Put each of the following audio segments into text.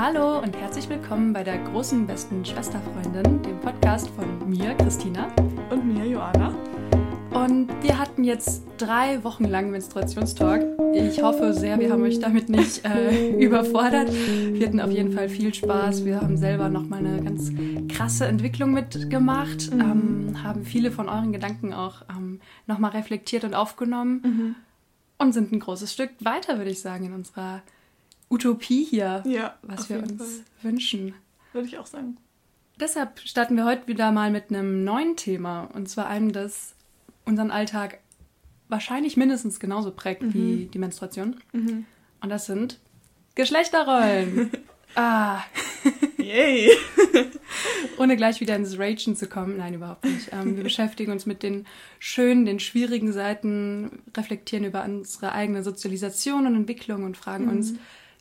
Hallo und herzlich willkommen bei der großen besten Schwesterfreundin, dem Podcast von mir, Christina. Und mir, Joanna. Und wir hatten jetzt drei Wochen lang Menstruationstalk. Ich hoffe sehr, wir haben euch damit nicht äh, überfordert. Wir hatten auf jeden Fall viel Spaß. Wir haben selber nochmal eine ganz krasse Entwicklung mitgemacht, mhm. ähm, haben viele von euren Gedanken auch ähm, nochmal reflektiert und aufgenommen mhm. und sind ein großes Stück weiter, würde ich sagen, in unserer Utopie hier, ja, was wir uns Fall. wünschen. Würde ich auch sagen. Deshalb starten wir heute wieder mal mit einem neuen Thema und zwar einem, das unseren Alltag wahrscheinlich mindestens genauso prägt mhm. wie die Menstruation. Mhm. Und das sind Geschlechterrollen. ah. Yay. Ohne gleich wieder ins Ragen zu kommen. Nein, überhaupt nicht. Ähm, wir beschäftigen uns mit den schönen, den schwierigen Seiten, reflektieren über unsere eigene Sozialisation und Entwicklung und fragen mhm. uns,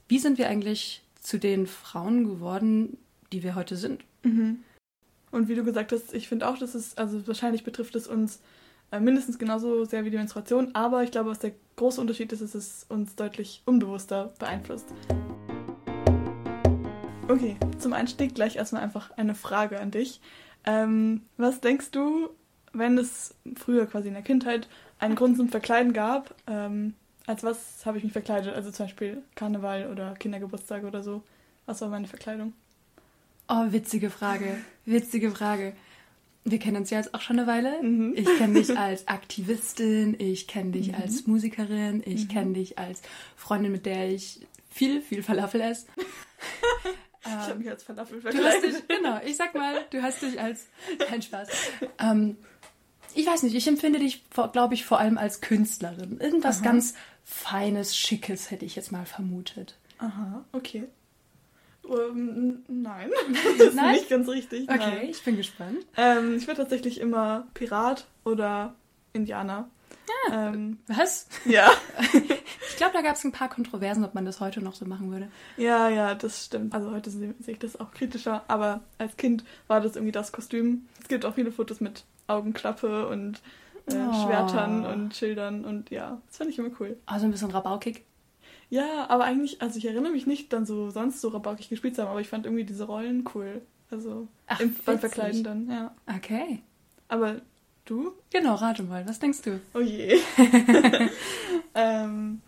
wie sind wir eigentlich zu den Frauen geworden, die wir heute sind? Mhm. Und wie du gesagt hast, ich finde auch, dass es, also wahrscheinlich betrifft es uns äh, mindestens genauso sehr wie die Menstruation, aber ich glaube, was der große Unterschied ist, ist, dass es uns deutlich unbewusster beeinflusst. Okay, zum Einstieg gleich erstmal einfach eine Frage an dich. Ähm, was denkst du, wenn es früher quasi in der Kindheit einen Grund zum Verkleiden gab? Ähm, als was habe ich mich verkleidet? Also zum Beispiel Karneval oder Kindergeburtstag oder so. Was war meine Verkleidung? Oh, witzige Frage. Witzige Frage. Wir kennen uns ja jetzt auch schon eine Weile. Mhm. Ich kenne dich als Aktivistin, ich kenne dich mhm. als Musikerin, ich mhm. kenne dich als Freundin, mit der ich viel, viel Falafel esse. ich habe mich als Falafel verkleidet. Du hast dich, genau, ich sag mal, du hast dich als. Kein Spaß. Ähm, ich weiß nicht, ich empfinde dich, glaube ich, vor allem als Künstlerin. Irgendwas Aha. ganz Feines, Schickes hätte ich jetzt mal vermutet. Aha, okay. Um, ähm, nein, das ist nein? nicht ganz richtig. Okay, nein. ich bin gespannt. Ähm, ich war tatsächlich immer Pirat oder Indianer. Ja, ähm, was? Ja. ich glaube, da gab es ein paar Kontroversen, ob man das heute noch so machen würde. Ja, ja, das stimmt. Also heute sehe ich das auch kritischer, aber als Kind war das irgendwie das Kostüm. Es gibt auch viele Fotos mit Augenklappe und äh, oh. Schwertern und Schildern und ja, das fand ich immer cool. Also ein bisschen rabaukig. Ja, aber eigentlich, also ich erinnere mich nicht dann so sonst so rabaukig gespielt zu haben, aber ich fand irgendwie diese Rollen cool. Also Ach, im, beim Verkleiden dann, ja. Okay. Aber du? Genau, rate mal, was denkst du? Oh je. ähm,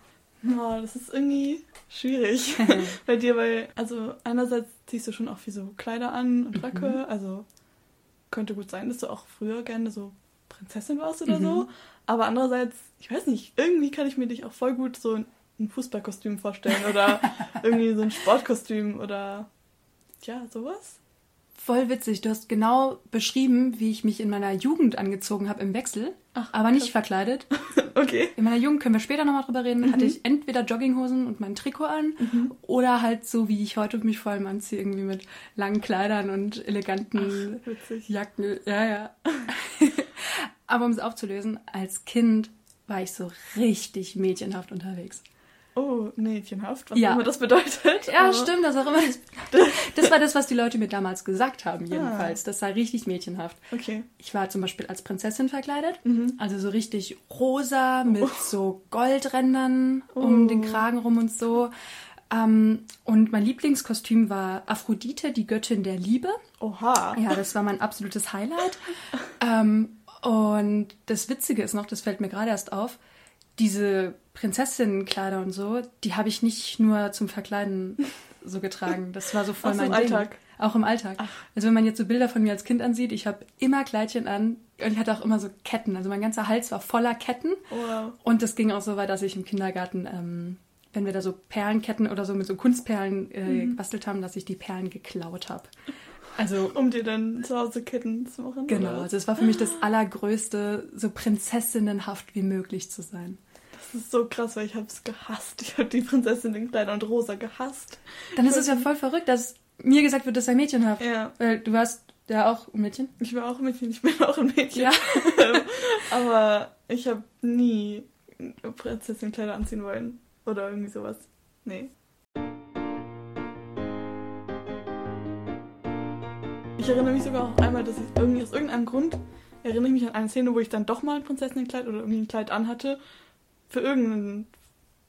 oh, das ist irgendwie schwierig bei dir, weil, also einerseits ziehst du schon auch viel so Kleider an und Röcke, mhm. also könnte gut sein, dass du auch früher gerne so Prinzessin warst oder mhm. so. Aber andererseits, ich weiß nicht, irgendwie kann ich mir dich auch voll gut so ein Fußballkostüm vorstellen oder irgendwie so ein Sportkostüm oder ja, sowas. Voll witzig. Du hast genau beschrieben, wie ich mich in meiner Jugend angezogen habe im Wechsel, Ach, aber nicht verkleidet. okay. In meiner Jugend können wir später nochmal drüber reden. Mhm. Hatte ich entweder Jogginghosen und mein Trikot an mhm. oder halt so, wie ich heute mich vor allem anziehe, irgendwie mit langen Kleidern und eleganten Ach, Jacken. Ja, ja. aber um es aufzulösen, als Kind war ich so richtig mädchenhaft unterwegs. Oh, mädchenhaft, was ja. immer das bedeutet. Ja, aber... stimmt, das auch immer. Das, das war das, was die Leute mir damals gesagt haben, jedenfalls. Ah. Das war richtig mädchenhaft. Okay. Ich war zum Beispiel als Prinzessin verkleidet, mhm. also so richtig rosa mit oh. so Goldrändern oh. um den Kragen rum und so. Um, und mein Lieblingskostüm war Aphrodite, die Göttin der Liebe. Oha. Ja, das war mein absolutes Highlight. um, und das Witzige ist noch, das fällt mir gerade erst auf, diese Prinzessinnenkleider und so, die habe ich nicht nur zum Verkleiden so getragen. Das war so voll Auch mein im Ding. Alltag. Auch im Alltag. Ach. Also wenn man jetzt so Bilder von mir als Kind ansieht, ich habe immer Kleidchen an und ich hatte auch immer so Ketten. Also mein ganzer Hals war voller Ketten. Wow. Und das ging auch so weit, dass ich im Kindergarten, ähm, wenn wir da so Perlenketten oder so mit so Kunstperlen äh, mhm. gebastelt haben, dass ich die Perlen geklaut habe. Also, um dir dann zu Hause Ketten zu machen? Genau, oder? also es war für mich das Allergrößte, so prinzessinnenhaft wie möglich zu sein. Das ist so krass, weil ich habe es gehasst. Ich habe die Prinzessin in Kleid und Rosa gehasst. Dann ist es ja voll verrückt, dass mir gesagt wird, dass ich ein Mädchen habe. Ja. Weil du warst ja auch ein Mädchen. Ich war auch ein Mädchen, ich bin auch ein Mädchen. Ja. Aber ich habe nie Prinzessin-Kleider anziehen wollen. Oder irgendwie sowas. Nee. Ich erinnere mich sogar auch einmal, dass ich irgendwie aus irgendeinem Grund erinnere ich mich an eine Szene, wo ich dann doch mal ein Prinzessinnenkleid oder irgendwie ein Kleid anhatte für irgendeinen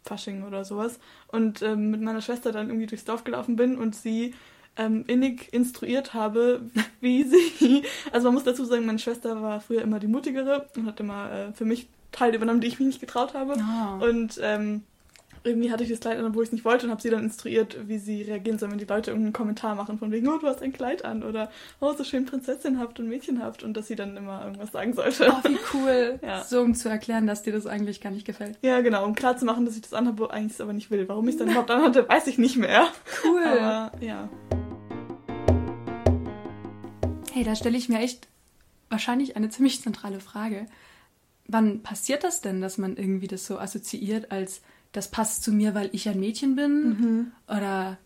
Fasching oder sowas. Und ähm, mit meiner Schwester dann irgendwie durchs Dorf gelaufen bin und sie ähm, innig instruiert habe, wie sie. Also man muss dazu sagen, meine Schwester war früher immer die mutigere und hat immer äh, für mich Teile übernommen, die ich mich nicht getraut habe. Oh. Und ähm, irgendwie hatte ich das Kleid an, wo ich es nicht wollte und habe sie dann instruiert, wie sie reagieren soll, wenn die Leute irgendeinen Kommentar machen von wegen, oh, du hast ein Kleid an oder oh, so schön prinzessinhaft und mädchenhaft und dass sie dann immer irgendwas sagen sollte. Oh, wie cool. Ja. So, um zu erklären, dass dir das eigentlich gar nicht gefällt. Ja, genau, um klar zu machen, dass ich das anhabe, eigentlich es aber nicht will. Warum ich es dann überhaupt anhatte, weiß ich nicht mehr. Cool. Aber ja. Hey, da stelle ich mir echt wahrscheinlich eine ziemlich zentrale Frage. Wann passiert das denn, dass man irgendwie das so assoziiert als das passt zu mir, weil ich ein Mädchen bin oder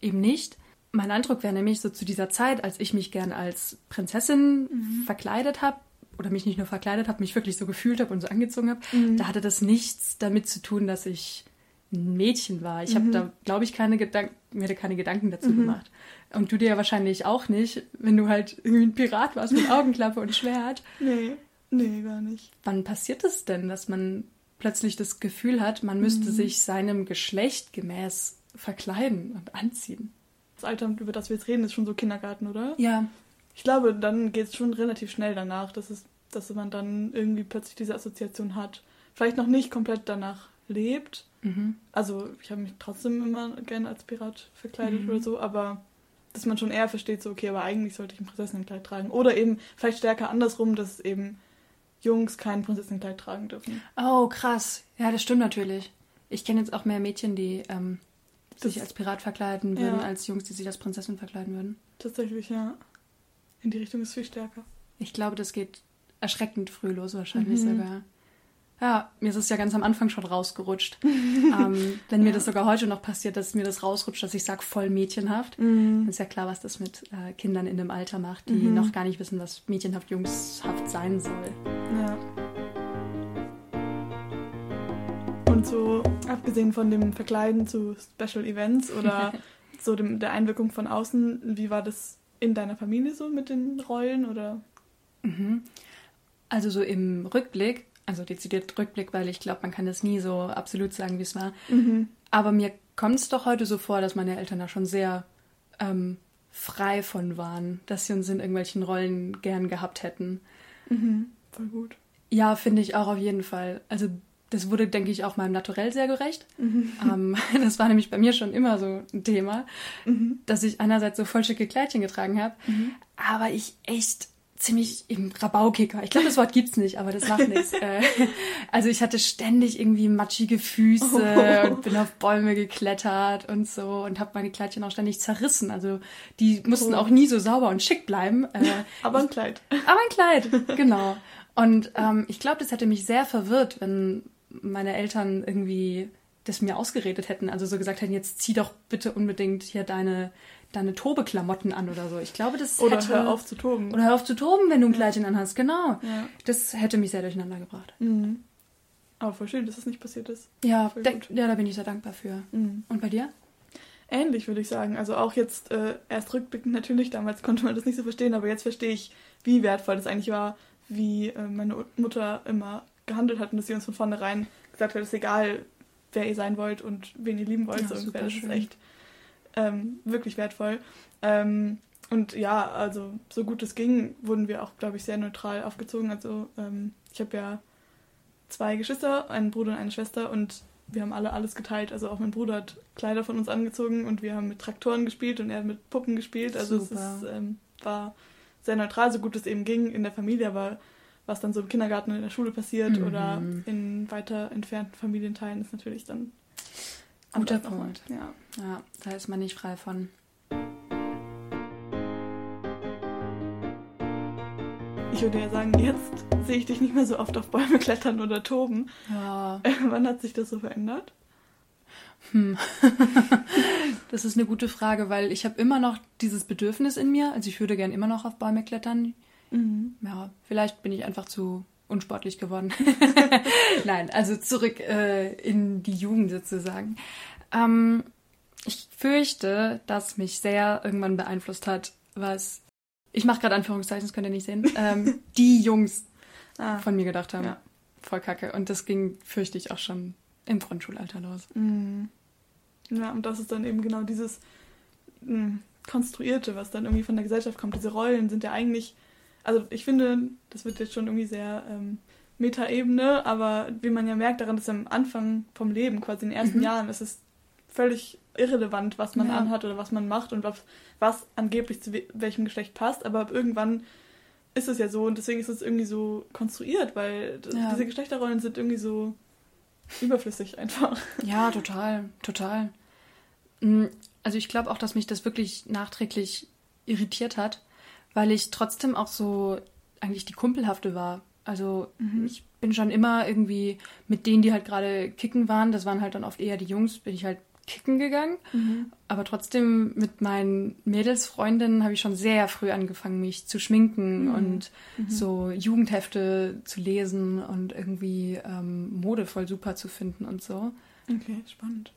eben nicht? Mein Eindruck wäre nämlich so zu dieser Zeit, als ich mich gern als Prinzessin verkleidet habe oder mich nicht nur verkleidet habe, mich wirklich so gefühlt habe und so angezogen habe, da hatte das nichts damit zu tun, dass ich ein Mädchen war. Ich habe da, glaube ich, keine Gedanken, mir da keine Gedanken dazu gemacht. Und du dir ja wahrscheinlich auch nicht, wenn du halt irgendwie ein Pirat warst mit Augenklappe und Schwert. Nee, nee, gar nicht. Wann passiert es denn, dass man plötzlich das Gefühl hat, man müsste sich seinem Geschlecht gemäß verkleiden und anziehen? Das Alter, über das wir jetzt reden, ist schon so Kindergarten, oder? Ja. Ich glaube, dann geht es schon relativ schnell danach, dass, es, dass man dann irgendwie plötzlich diese Assoziation hat. Vielleicht noch nicht komplett danach lebt. Mhm. Also ich habe mich trotzdem immer gerne als Pirat verkleidet Mhm. oder so, aber dass man schon eher versteht, so okay, aber eigentlich sollte ich ein Prinzessinnenkleid tragen. Oder eben vielleicht stärker andersrum, dass eben Jungs kein Prinzessinnenkleid tragen dürfen. Oh, krass. Ja, das stimmt natürlich. Ich kenne jetzt auch mehr Mädchen, die ähm, sich als Pirat verkleiden würden, Ja. als Jungs, die sich als Prinzessin verkleiden würden. Tatsächlich, ja. In die Richtung ist viel stärker. Ich glaube, das geht erschreckend früh los, wahrscheinlich Mhm. sogar. Ja, mir ist es ja ganz am Anfang schon rausgerutscht. ähm, wenn mir Ja. das sogar heute noch passiert, dass mir das rausrutscht, dass ich sage, voll mädchenhaft, Mhm. ist ja klar, was das mit äh, Kindern in dem Alter macht, die Mhm. noch gar nicht wissen, was mädchenhaft, jungshaft sein soll. Ja. Und so, abgesehen von dem Verkleiden zu Special Events oder so dem, der Einwirkung von außen, wie war das in deiner Familie so mit den Rollen oder? Mhm. Also so im Rückblick, also dezidiert Rückblick, weil ich glaube, man kann das nie so absolut sagen, wie es war. Mhm. Aber mir kommt es doch heute so vor, dass meine Eltern da schon sehr ähm, frei von waren, dass sie uns in irgendwelchen Rollen gern gehabt hätten. Mhm. Voll gut. Ja, finde ich auch auf jeden Fall. Also das wurde, denke ich, auch meinem Naturell sehr gerecht. Mhm. ähm, das war nämlich bei mir schon immer so ein Thema, Mhm. dass ich einerseits so voll schicke Kleidchen getragen habe, Mhm. aber ich echt ziemlich im Rabaukicker. Ich glaube, das Wort gibt's nicht, aber das macht nichts. Äh, Also ich hatte ständig irgendwie matschige Füße Oh. und bin auf Bäume geklettert und so und habe meine Kleidchen auch ständig zerrissen. Also die mussten Oh. auch nie so sauber und schick bleiben. Äh, Aber ein Kleid. aber ein Kleid, genau. Und ähm, ich glaube, das hätte mich sehr verwirrt, wenn meine Eltern irgendwie das mir ausgeredet hätten. Also so gesagt hätten, jetzt zieh doch bitte unbedingt hier deine, deine Tobeklamotten an oder so. Ich glaube, das Oder hätte... hör auf zu toben. Oder hör auf zu toben, wenn du ein Kleidchen anhast, genau. Ja. Das hätte mich sehr durcheinander gebracht. Mhm. Aber voll schön, dass das nicht passiert ist. Ja, gut. ja, da bin ich sehr dankbar für. Mhm. Und bei dir? Ähnlich würde ich sagen. Also auch jetzt äh, erst rückblickend natürlich, damals konnte man das nicht so verstehen, aber jetzt verstehe ich, wie wertvoll das eigentlich war, wie äh, meine Mutter immer gehandelt hat und dass sie uns von vornherein gesagt hat, es ist egal, wer ihr sein wollt und wen ihr lieben wollt. Ja, so das ist echt ähm, wirklich wertvoll. Ähm, und ja, also so gut es ging, wurden wir auch, glaube ich, sehr neutral aufgezogen. Also ähm, ich habe ja zwei Geschwister, einen Bruder und eine Schwester und wir haben alle alles geteilt. Also auch mein Bruder hat Kleider von uns angezogen und wir haben mit Traktoren gespielt und er hat mit Puppen gespielt. Also Super. es ist, ähm, war sehr neutral, so gut es eben ging in der Familie, aber was dann so im Kindergarten und in der Schule passiert Mhm. oder in weiter entfernten Familienteilen ist natürlich dann Guter. Punkt. Ja. Ja, da ist man nicht frei von. Ich würde ja sagen, jetzt sehe ich dich nicht mehr so oft auf Bäume klettern oder toben. Ja. Wann hat sich das so verändert? Hm. das ist eine gute Frage, weil ich habe immer noch dieses Bedürfnis in mir. Also ich würde gern immer noch auf Bäume klettern. Mhm. Ja, vielleicht bin ich einfach zu unsportlich geworden. Nein, also zurück äh, in die Jugend sozusagen. Ähm, ich fürchte, dass mich sehr irgendwann beeinflusst hat, was ich mache gerade Anführungszeichen, das könnt ihr nicht sehen, ähm, die Jungs Ah. von mir gedacht haben. Ja. Voll kacke. Und das ging, fürchte ich, auch schon im Grundschulalter los. Mhm. Ja, und das ist dann eben genau dieses mh, hm, Konstruierte, was dann irgendwie von der Gesellschaft kommt. Diese Rollen sind ja eigentlich, also ich finde, das wird jetzt schon irgendwie sehr ähm, Metaebene, aber wie man ja merkt daran, dass am Anfang vom Leben, quasi in den ersten mhm. Jahren, ist es völlig irrelevant, was man ja. anhat oder was man macht und was, was angeblich zu welchem Geschlecht passt, aber irgendwann ist es ja so und deswegen ist es irgendwie so konstruiert, weil ja. diese Geschlechterrollen sind irgendwie so überflüssig einfach. Ja, total, total. Mm, also ich glaube auch, dass mich das wirklich nachträglich irritiert hat, weil ich trotzdem auch so eigentlich die Kumpelhafte war. Also mhm. ich bin schon immer irgendwie mit denen, die halt gerade kicken waren, das waren halt dann oft eher die Jungs, bin ich halt kicken gegangen. Mhm. Aber trotzdem mit meinen Mädelsfreundinnen habe ich schon sehr früh angefangen, mich zu schminken mhm. und mhm. so Jugendhefte zu lesen und irgendwie ähm, Mode voll super zu finden und so. Okay, spannend.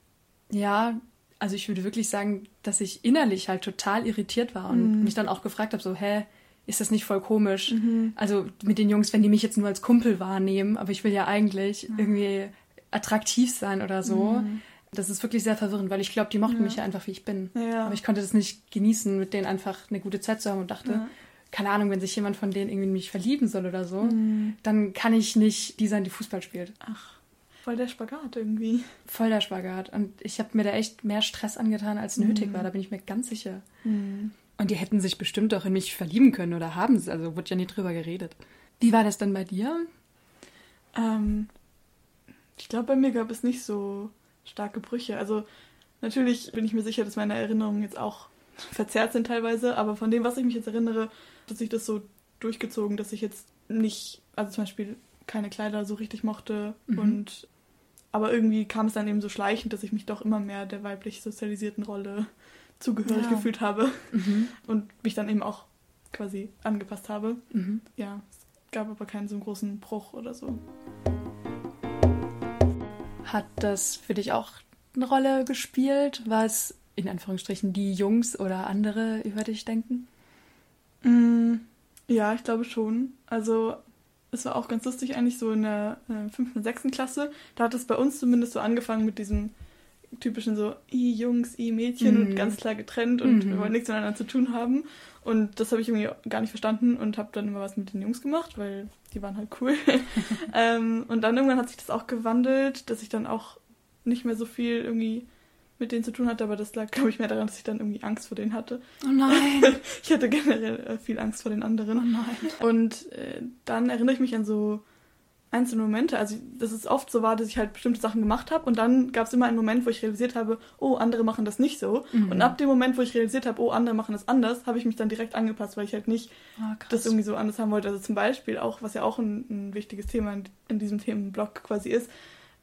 Ja, also ich würde wirklich sagen, dass ich innerlich halt total irritiert war und mhm. mich dann auch gefragt habe, so, hä, ist das nicht voll komisch? Mhm. Also mit den Jungs, wenn die mich jetzt nur als Kumpel wahrnehmen, aber ich will ja eigentlich mhm. irgendwie attraktiv sein oder so. Mhm. Das ist wirklich sehr verwirrend, weil ich glaube, die mochten ja. mich ja einfach, wie ich bin. Ja. Aber ich konnte das nicht genießen, mit denen einfach eine gute Zeit zu haben und dachte, ja. keine Ahnung, wenn sich jemand von denen irgendwie in mich verlieben soll oder so, mhm. dann kann ich nicht die sein, die Fußball spielt. Ach, voll der Spagat irgendwie. Voll der Spagat. Und ich habe mir da echt mehr Stress angetan, als nötig mhm. war, da bin ich mir ganz sicher. Mhm. Und die hätten sich bestimmt auch in mich verlieben können oder haben es, also wurde ja nie drüber geredet. Wie war das dann bei dir? Ähm, ich glaube, bei mir gab es nicht so starke Brüche. Also natürlich bin ich mir sicher, dass meine Erinnerungen jetzt auch verzerrt sind teilweise, aber von dem, was ich mich jetzt erinnere, hat sich das so durchgezogen, dass ich jetzt nicht, also zum Beispiel keine Kleider so richtig mochte mhm. und aber irgendwie kam es dann eben so schleichend, dass ich mich doch immer mehr der weiblich sozialisierten Rolle zugehörig ja. gefühlt habe mhm. und mich dann eben auch quasi angepasst habe. Mhm. Ja, es gab aber keinen so großen Bruch oder so. Hat das für dich auch eine Rolle gespielt, was in Anführungsstrichen die Jungs oder andere über dich denken? Mm, ja, ich glaube schon. Also es war auch ganz lustig eigentlich so in der äh, fünften, sechsten Klasse. Da hat es bei uns zumindest so angefangen mit diesem typischen so i Jungs, i Mädchen mhm. und ganz klar getrennt und mhm. wir wollen nichts miteinander zu tun haben. Und das habe ich irgendwie gar nicht verstanden und habe dann immer was mit den Jungs gemacht, weil die waren halt cool. ähm, und dann irgendwann hat sich das auch gewandelt, dass ich dann auch nicht mehr so viel irgendwie mit denen zu tun hatte, aber das lag, glaube ich, mehr daran, dass ich dann irgendwie Angst vor denen hatte. Oh nein! ich hatte generell äh, viel Angst vor den anderen. Oh nein! Und äh, dann erinnere ich mich an so einzelne Momente. Also, dass es oft so war, dass ich halt bestimmte Sachen gemacht habe und dann gab es immer einen Moment, wo ich realisiert habe, oh, andere machen das nicht so. Mhm. Und ab dem Moment, wo ich realisiert habe, oh, andere machen das anders, habe ich mich dann direkt angepasst, weil ich halt nicht oh, das irgendwie so anders haben wollte. Also zum Beispiel auch, was ja auch ein, ein wichtiges Thema in, in, diesem Themenblock quasi ist,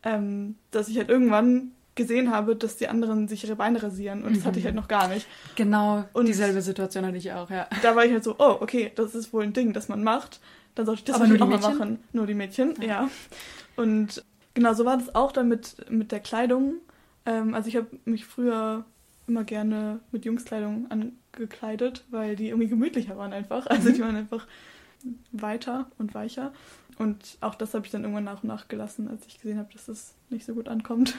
ähm, dass ich halt irgendwann gesehen habe, dass die anderen sich ihre Beine rasieren und das hatte ich halt mhm. noch gar nicht. Genau, und dieselbe Situation hatte ich auch, ja. Da war ich halt so, oh, okay, das ist wohl ein Ding, das man macht dann sollte ich das Aber nur auch mal machen. Nur die Mädchen, ja. ja. Und genau, so war das auch dann mit, mit der Kleidung. Ähm, also ich habe mich früher immer gerne mit Jungskleidung angekleidet, weil die irgendwie gemütlicher waren einfach. Also mhm. die waren einfach weiter und weicher. Und auch das habe ich dann irgendwann nach und nach gelassen, als ich gesehen habe, dass das nicht so gut ankommt.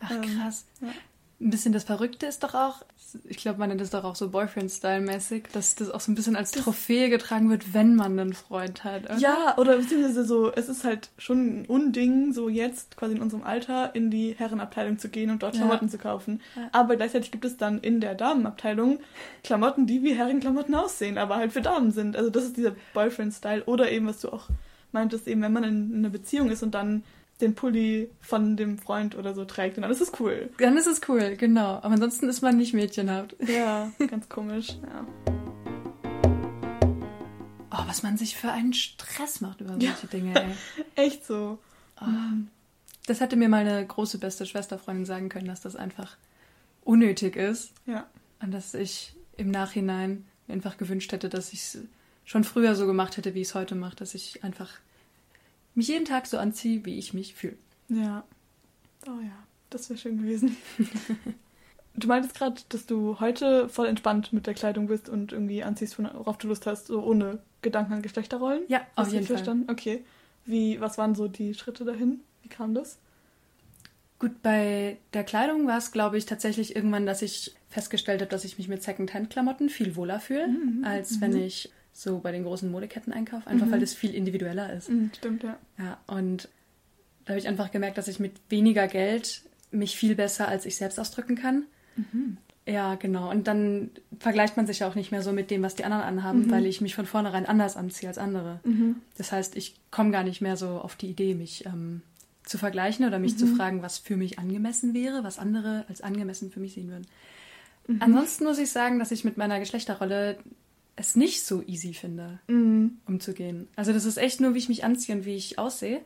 Ach krass. Ähm, ja ein bisschen das Verrückte ist doch auch, ich glaube, man nennt das doch auch so Boyfriend-Style-mäßig, dass das auch so ein bisschen als Trophäe getragen wird, wenn man einen Freund hat. Oder? Ja, oder beziehungsweise so, es ist halt schon ein Unding, so jetzt quasi in unserem Alter in die Herrenabteilung zu gehen und dort Klamotten ja. zu kaufen. Ja. Aber gleichzeitig gibt es dann in der Damenabteilung Klamotten, die wie Herrenklamotten aussehen, aber halt für Damen sind. Also das ist dieser Boyfriend-Style. Oder eben, was du auch meintest, eben, wenn man in, in einer Beziehung ist und dann den Pulli von dem Freund oder so trägt. Und dann ist es cool. Dann ist es cool, genau. Aber ansonsten ist man nicht mädchenhaft. Ja, ganz komisch, ja. Oh, was man sich für einen Stress macht über solche ja. Dinge, ey. Echt so. Oh. Das hätte mir meine große beste Schwesterfreundin sagen können, dass das einfach unnötig ist. Ja. Und dass ich im Nachhinein mir einfach gewünscht hätte, dass ich es schon früher so gemacht hätte, wie ich es heute mache. Dass ich einfach mich jeden Tag so anziehe, wie ich mich fühle. Ja. Oh ja, das wäre schön gewesen. du meintest gerade, dass du heute voll entspannt mit der Kleidung bist und irgendwie anziehst, worauf du Lust hast, so ohne Gedanken an Geschlechterrollen. Ja, auf jeden Fall. Verstanden? Okay. Wie, was waren so die Schritte dahin? Wie kam das? Gut, bei der Kleidung war es, glaube ich, tatsächlich irgendwann, dass ich festgestellt habe, dass ich mich mit Secondhand-Klamotten viel wohler fühle, mhm. als wenn ich so bei den großen Modeketten einkaufe, einfach mhm. weil das viel individueller ist. Mhm, stimmt, ja. Ja, und da habe ich einfach gemerkt, dass ich mit weniger Geld mich viel besser als ich selbst ausdrücken kann. Mhm. Ja, genau. Und dann vergleicht man sich ja auch nicht mehr so mit dem, was die anderen anhaben, mhm. weil ich mich von vornherein anders anziehe als andere. Mhm. Das heißt, ich komme gar nicht mehr so auf die Idee, mich ähm, zu vergleichen oder mich mhm. zu fragen, was für mich angemessen wäre, was andere als angemessen für mich sehen würden. Mhm. Ansonsten muss ich sagen, dass ich mit meiner Geschlechterrolle es nicht so easy finde, mhm. umzugehen. Also das ist echt nur, wie ich mich anziehe und wie ich aussehe.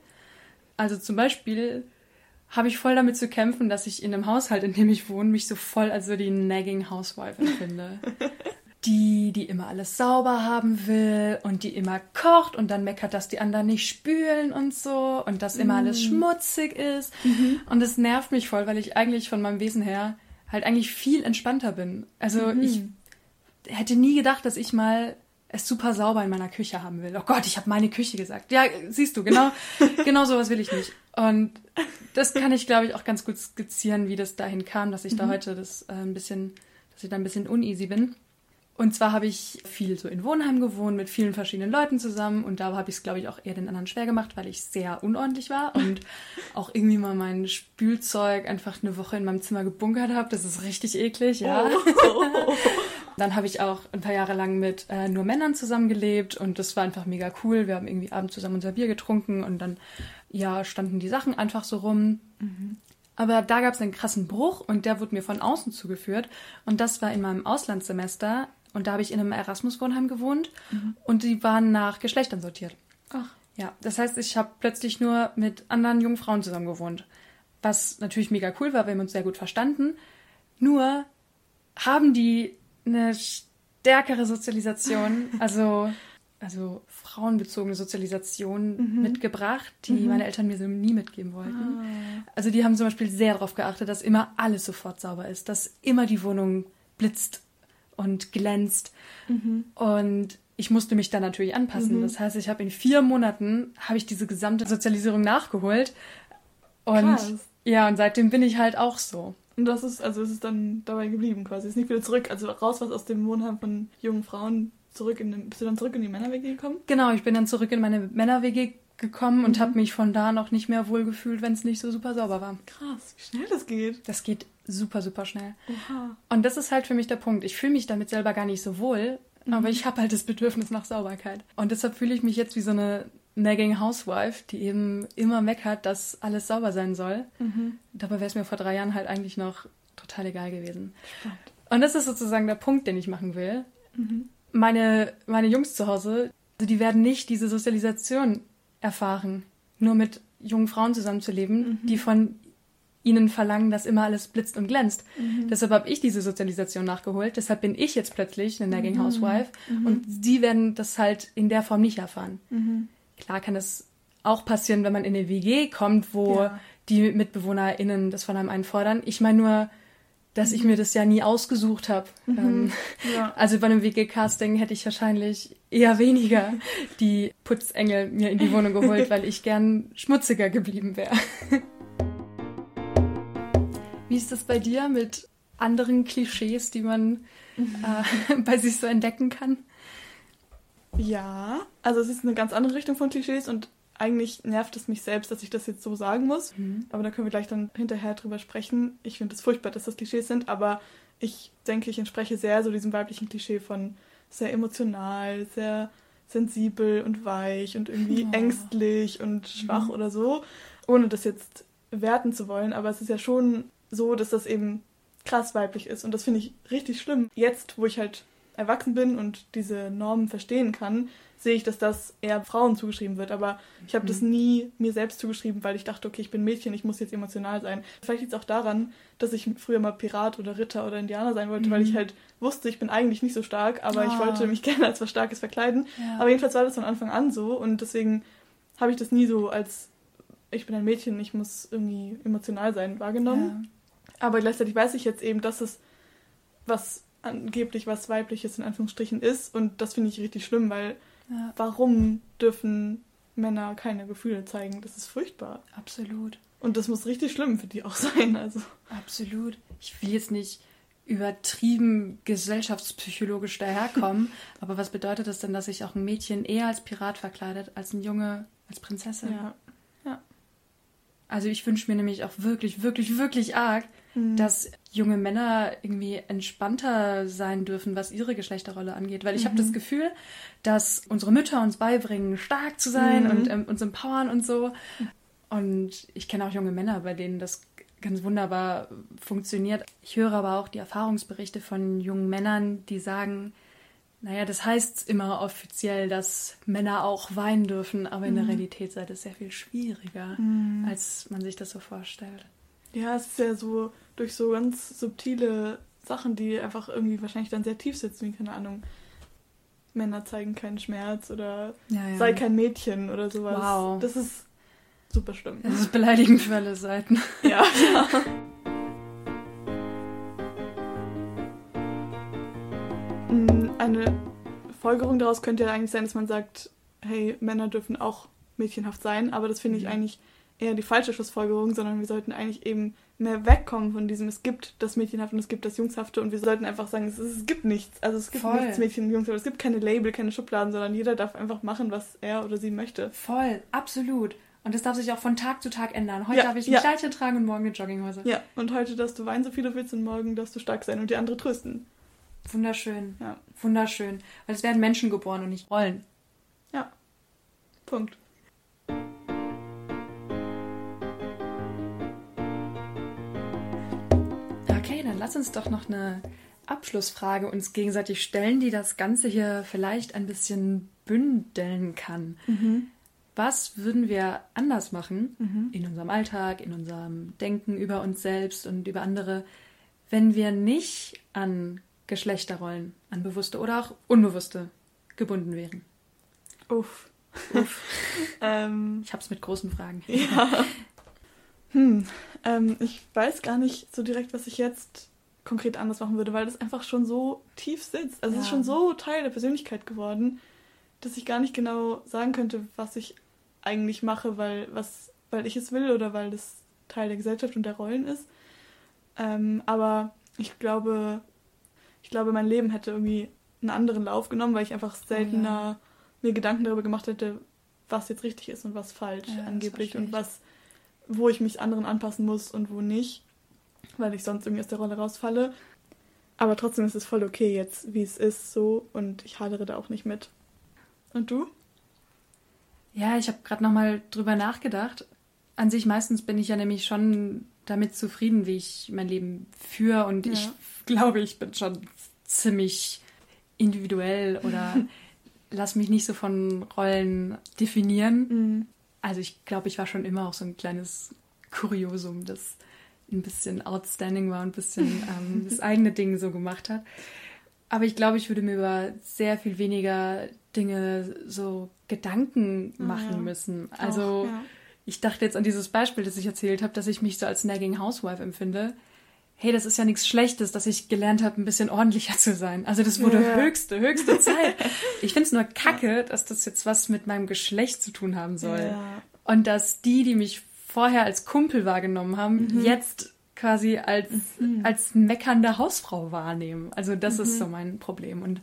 Also zum Beispiel habe ich voll damit zu kämpfen, dass ich in einem Haushalt, in dem ich wohne, mich so voll als so die nagging Housewife empfinde. die, die immer alles sauber haben will und die immer kocht und dann meckert, dass die anderen nicht spülen und so und dass immer alles mm. schmutzig ist. Mhm. Und das nervt mich voll, weil ich eigentlich von meinem Wesen her halt eigentlich viel entspannter bin. Also mhm. ich hätte nie gedacht, dass ich mal es super sauber in meiner Küche haben will. Oh Gott, ich habe meine Küche gesagt. Ja, siehst du, genau, genau sowas will ich nicht. Und das kann ich, glaube ich, auch ganz gut skizzieren, wie das dahin kam, dass ich mhm. da heute das äh, ein bisschen, dass ich da ein bisschen uneasy bin. Und zwar habe ich viel so in Wohnheim gewohnt, mit vielen verschiedenen Leuten zusammen. Und da habe ich es, glaube ich, auch eher den anderen schwer gemacht, weil ich sehr unordentlich war und auch irgendwie mal mein Spülzeug einfach eine Woche in meinem Zimmer gebunkert habe. Das ist richtig eklig, ja. Oh. Dann habe ich auch ein paar Jahre lang mit äh, nur Männern zusammengelebt und das war einfach mega cool. Wir haben irgendwie abends zusammen unser Bier getrunken und dann ja standen die Sachen einfach so rum. Mhm. Aber da gab es einen krassen Bruch und der wurde mir von außen zugeführt. Und das war in meinem Auslandssemester. Und da habe ich in einem Erasmus-Wohnheim gewohnt mhm. und die waren nach Geschlechtern sortiert. Ach. Ja, das heißt, ich habe plötzlich nur mit anderen jungen Frauen zusammen gewohnt. Was natürlich mega cool war, wir haben uns sehr gut verstanden. Nur haben die eine stärkere Sozialisation, also, also frauenbezogene Sozialisation mhm. mitgebracht, die mhm. meine Eltern mir so nie mitgeben wollten. Ah. Also die haben zum Beispiel sehr darauf geachtet, dass immer alles sofort sauber ist, dass immer die Wohnung blitzt und glänzt. Mhm. Und ich musste mich da natürlich anpassen. Mhm. Das heißt, ich habe in vier Monaten habe ich diese gesamte Sozialisierung nachgeholt. Und Krass. ja, und seitdem bin ich halt auch so. Und das ist, also es ist dann dabei geblieben quasi. Es ist nicht wieder zurück, also raus was aus dem Wohnheim von jungen Frauen, zurück in den, bist du dann zurück in die Männer-WG gekommen? Genau, ich bin dann zurück in meine Männer-WG gekommen und mhm. habe mich von da noch nicht mehr wohl gefühlt, wenn es nicht so super sauber war. Krass, wie schnell das geht. Das geht super, super schnell. Oha. Und das ist halt für mich der Punkt. Ich fühle mich damit selber gar nicht so wohl, mhm. aber ich habe halt das Bedürfnis nach Sauberkeit. Und deshalb fühle ich mich jetzt wie so eine nagging Housewife, die eben immer meckert, dass alles sauber sein soll. Mhm. Dabei wäre es mir vor drei Jahren halt eigentlich noch total egal gewesen. Spannend. Und das ist sozusagen der Punkt, den ich machen will. Mhm. Meine, meine Jungs zu Hause, also die werden nicht diese Sozialisation erfahren, nur mit jungen Frauen zusammenzuleben, mhm. die von ihnen verlangen, dass immer alles blitzt und glänzt. Mhm. Deshalb habe ich diese Sozialisation nachgeholt. Deshalb bin ich jetzt plötzlich eine Nagging mhm. Housewife mhm. und sie werden das halt in der Form nicht erfahren. Mhm. Klar kann es auch passieren, wenn man in eine WG kommt, wo ja. die MitbewohnerInnen das von einem einfordern. Ich meine nur, dass ich mir das ja nie ausgesucht habe. Mhm. Ähm, ja. Also bei einem WG-Casting hätte ich wahrscheinlich eher weniger die Putzengel mir in die Wohnung geholt, weil ich gern schmutziger geblieben wäre. Wie ist das bei dir mit anderen Klischees, die man mhm. äh, bei sich so entdecken kann? Ja, also es ist eine ganz andere Richtung von Klischees und eigentlich nervt es mich selbst, dass ich das jetzt so sagen muss. Mhm. Aber da können wir gleich dann hinterher drüber sprechen. Ich finde es furchtbar, dass das Klischees sind, aber ich denke, ich entspreche sehr so diesem weiblichen Klischee von sehr emotional, sehr sensibel und weich und irgendwie oh. ängstlich und schwach mhm. oder so, ohne das jetzt werten zu wollen. Aber es ist ja schon so, dass das eben krass weiblich ist. Und das finde ich richtig schlimm. Jetzt, wo ich halt erwachsen bin und diese Normen verstehen kann, sehe ich, dass das eher Frauen zugeschrieben wird. Aber ich habe mhm. das nie mir selbst zugeschrieben, weil ich dachte, okay, ich bin Mädchen, ich muss jetzt emotional sein. Vielleicht liegt es auch daran, dass ich früher mal Pirat oder Ritter oder Indianer sein wollte, mhm. weil ich mhm. halt wusste, ich bin eigentlich nicht so stark, aber oh. ich wollte mich gerne als was Starkes verkleiden. Ja. Aber jedenfalls war das von Anfang an so und deswegen habe ich das nie so als ich bin ein Mädchen, ich muss irgendwie emotional sein wahrgenommen. Ja. Aber gleichzeitig weiß ich jetzt eben, dass es was angeblich was weibliches in Anführungsstrichen ist und das finde ich richtig schlimm, weil ja. warum dürfen Männer keine Gefühle zeigen? Das ist furchtbar. Absolut. Und das muss richtig schlimm für die auch sein. Also. Absolut. Ich will jetzt nicht übertrieben gesellschaftspsychologisch daherkommen, aber was bedeutet das denn, dass sich auch ein Mädchen eher als Pirat verkleidet, als ein Junge als Prinzessin? Ja. ja. Also ich wünsche mir nämlich auch wirklich, wirklich, wirklich arg, mhm. dass junge Männer irgendwie entspannter sein dürfen, was ihre Geschlechterrolle angeht. Weil ich mhm. habe das Gefühl, dass unsere Mütter uns beibringen, stark zu sein mhm. und ähm, uns empowern und so. Und ich kenne auch junge Männer, bei denen das ganz wunderbar funktioniert. Ich höre aber auch die Erfahrungsberichte von jungen Männern, die sagen, naja, das heißt immer offiziell, dass Männer auch weinen dürfen, aber in der mhm. Realität sei das sehr viel schwieriger, mhm. als man sich das so vorstellt. Ja, es ist ja so durch so ganz subtile Sachen, die einfach irgendwie wahrscheinlich dann sehr tief sitzen, wie keine Ahnung. Männer zeigen keinen Schmerz oder ja, ja. sei kein Mädchen oder sowas. Wow. Das ist super schlimm. Das ist beleidigend für alle Seiten. Ja, ja. eine Folgerung daraus könnte ja eigentlich sein, dass man sagt, hey, Männer dürfen auch mädchenhaft sein, aber das finde ich mhm. eigentlich eher die falsche Schlussfolgerung, sondern wir sollten eigentlich eben mehr wegkommen von diesem, es gibt das Mädchenhafte und es gibt das Jungshafte und wir sollten einfach sagen, es, es gibt nichts. Also es gibt Voll. nichts Mädchen und Jungshafte, es gibt keine Label, keine Schubladen, sondern jeder darf einfach machen, was er oder sie möchte. Voll, absolut. Und das darf sich auch von Tag zu Tag ändern. Heute ja, darf ich ein ja. Kleidchen tragen und morgen eine Jogginghose. Ja, und heute darfst du weinen, so viel du willst und morgen darfst du stark sein und die andere trösten. Wunderschön. Ja. Wunderschön. Weil es werden Menschen geboren und nicht Rollen. Ja. Punkt. Okay, dann lass uns doch noch eine Abschlussfrage uns gegenseitig stellen, die das Ganze hier vielleicht ein bisschen bündeln kann. Mhm. Was würden wir anders machen mhm. in unserem Alltag, in unserem Denken über uns selbst und über andere, wenn wir nicht an Geschlechterrollen, an bewusste oder auch unbewusste gebunden wären? Uff. Uff. ähm, ich hab's mit großen Fragen. Ja. Hm, ähm, ich weiß gar nicht so direkt, was ich jetzt konkret anders machen würde, weil das einfach schon so tief sitzt. Also ja. es ist schon so Teil der Persönlichkeit geworden, dass ich gar nicht genau sagen könnte, was ich eigentlich mache, weil, was, weil ich es will oder weil das Teil der Gesellschaft und der Rollen ist. Ähm, aber ich glaube, ich glaube, mein Leben hätte irgendwie einen anderen Lauf genommen, weil ich einfach seltener oh, ja. mir Gedanken darüber gemacht hätte, was jetzt richtig ist und was falsch ja, angeblich und was, wo ich mich anderen anpassen muss und wo nicht, weil ich sonst irgendwie aus der Rolle rausfalle. Aber trotzdem ist es voll okay jetzt, wie es ist, so und ich hadere da auch nicht mit. Und du? Ja, ich habe gerade nochmal drüber nachgedacht. An sich meistens bin ich ja nämlich schon damit zufrieden, wie ich mein Leben führe und ja. ich glaube, ich bin schon ziemlich individuell oder lass mich nicht so von Rollen definieren. Mhm. Also ich glaube, ich war schon immer auch so ein kleines Kuriosum, das ein bisschen outstanding war und ein bisschen ähm, das eigene Ding so gemacht hat. Aber ich glaube, ich würde mir über sehr viel weniger Dinge so Gedanken ah, machen ja. müssen. Also Auch, ja. Ich dachte jetzt an dieses Beispiel, das ich erzählt habe, dass ich mich so als nagging Housewife empfinde. Hey, das ist ja nichts Schlechtes, dass ich gelernt habe, ein bisschen ordentlicher zu sein. Also das wurde ja. höchste, höchste Zeit. Ich finde es nur kacke, dass das jetzt was mit meinem Geschlecht zu tun haben soll. Und dass die, die mich vorher als Kumpel wahrgenommen haben, mhm. jetzt quasi als, mhm. als meckernde Hausfrau wahrnehmen. Also das mhm. ist so mein Problem. Und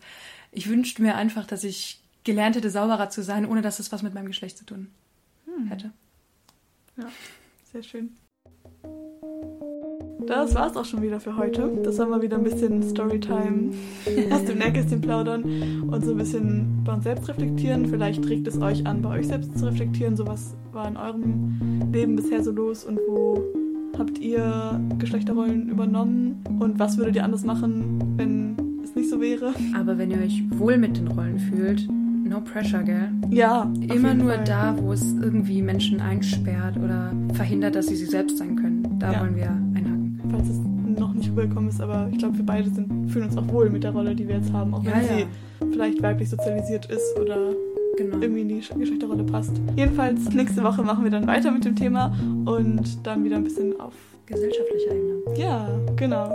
ich wünschte mir einfach, dass ich gelernt hätte, sauberer zu sein, ohne dass es was mit meinem Geschlecht zu tun mhm. hätte. Ja, sehr schön. Das war's auch schon wieder für heute. Das war mal wieder ein bisschen Storytime aus dem Nähkästchen plaudern und so ein bisschen bei uns selbst reflektieren. Vielleicht regt es euch an, bei euch selbst zu reflektieren. So was war in eurem Leben bisher so los und wo habt ihr Geschlechterrollen übernommen und was würdet ihr anders machen, wenn es nicht so wäre? Aber wenn ihr euch wohl mit den Rollen fühlt, no pressure, gell? Ja. Immer nur Fall. da, wo es irgendwie Menschen einsperrt oder verhindert, dass sie sie selbst sein können. Da ja. wollen wir einhaken. Falls es noch nicht rübergekommen ist, aber ich glaube, wir beide sind, fühlen uns auch wohl mit der Rolle, die wir jetzt haben, auch wenn ja, sie vielleicht weiblich sozialisiert ist oder genau. irgendwie in die Geschlechterrolle passt. Jedenfalls, nächste Woche machen wir dann weiter mit dem Thema und dann wieder ein bisschen auf gesellschaftlicher Ebene. Ja, genau.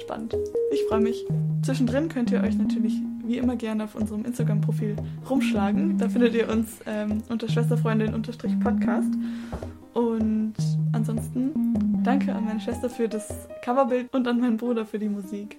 Spannend. Ich freue mich. Zwischendrin könnt ihr euch natürlich wie immer gerne auf unserem Instagram-Profil rumschlagen. Da findet ihr uns ähm, unter Schwesterfreundin-podcast. Und ansonsten ansonsten danke an meine Schwester für das Coverbild und an meinen Bruder für die Musik.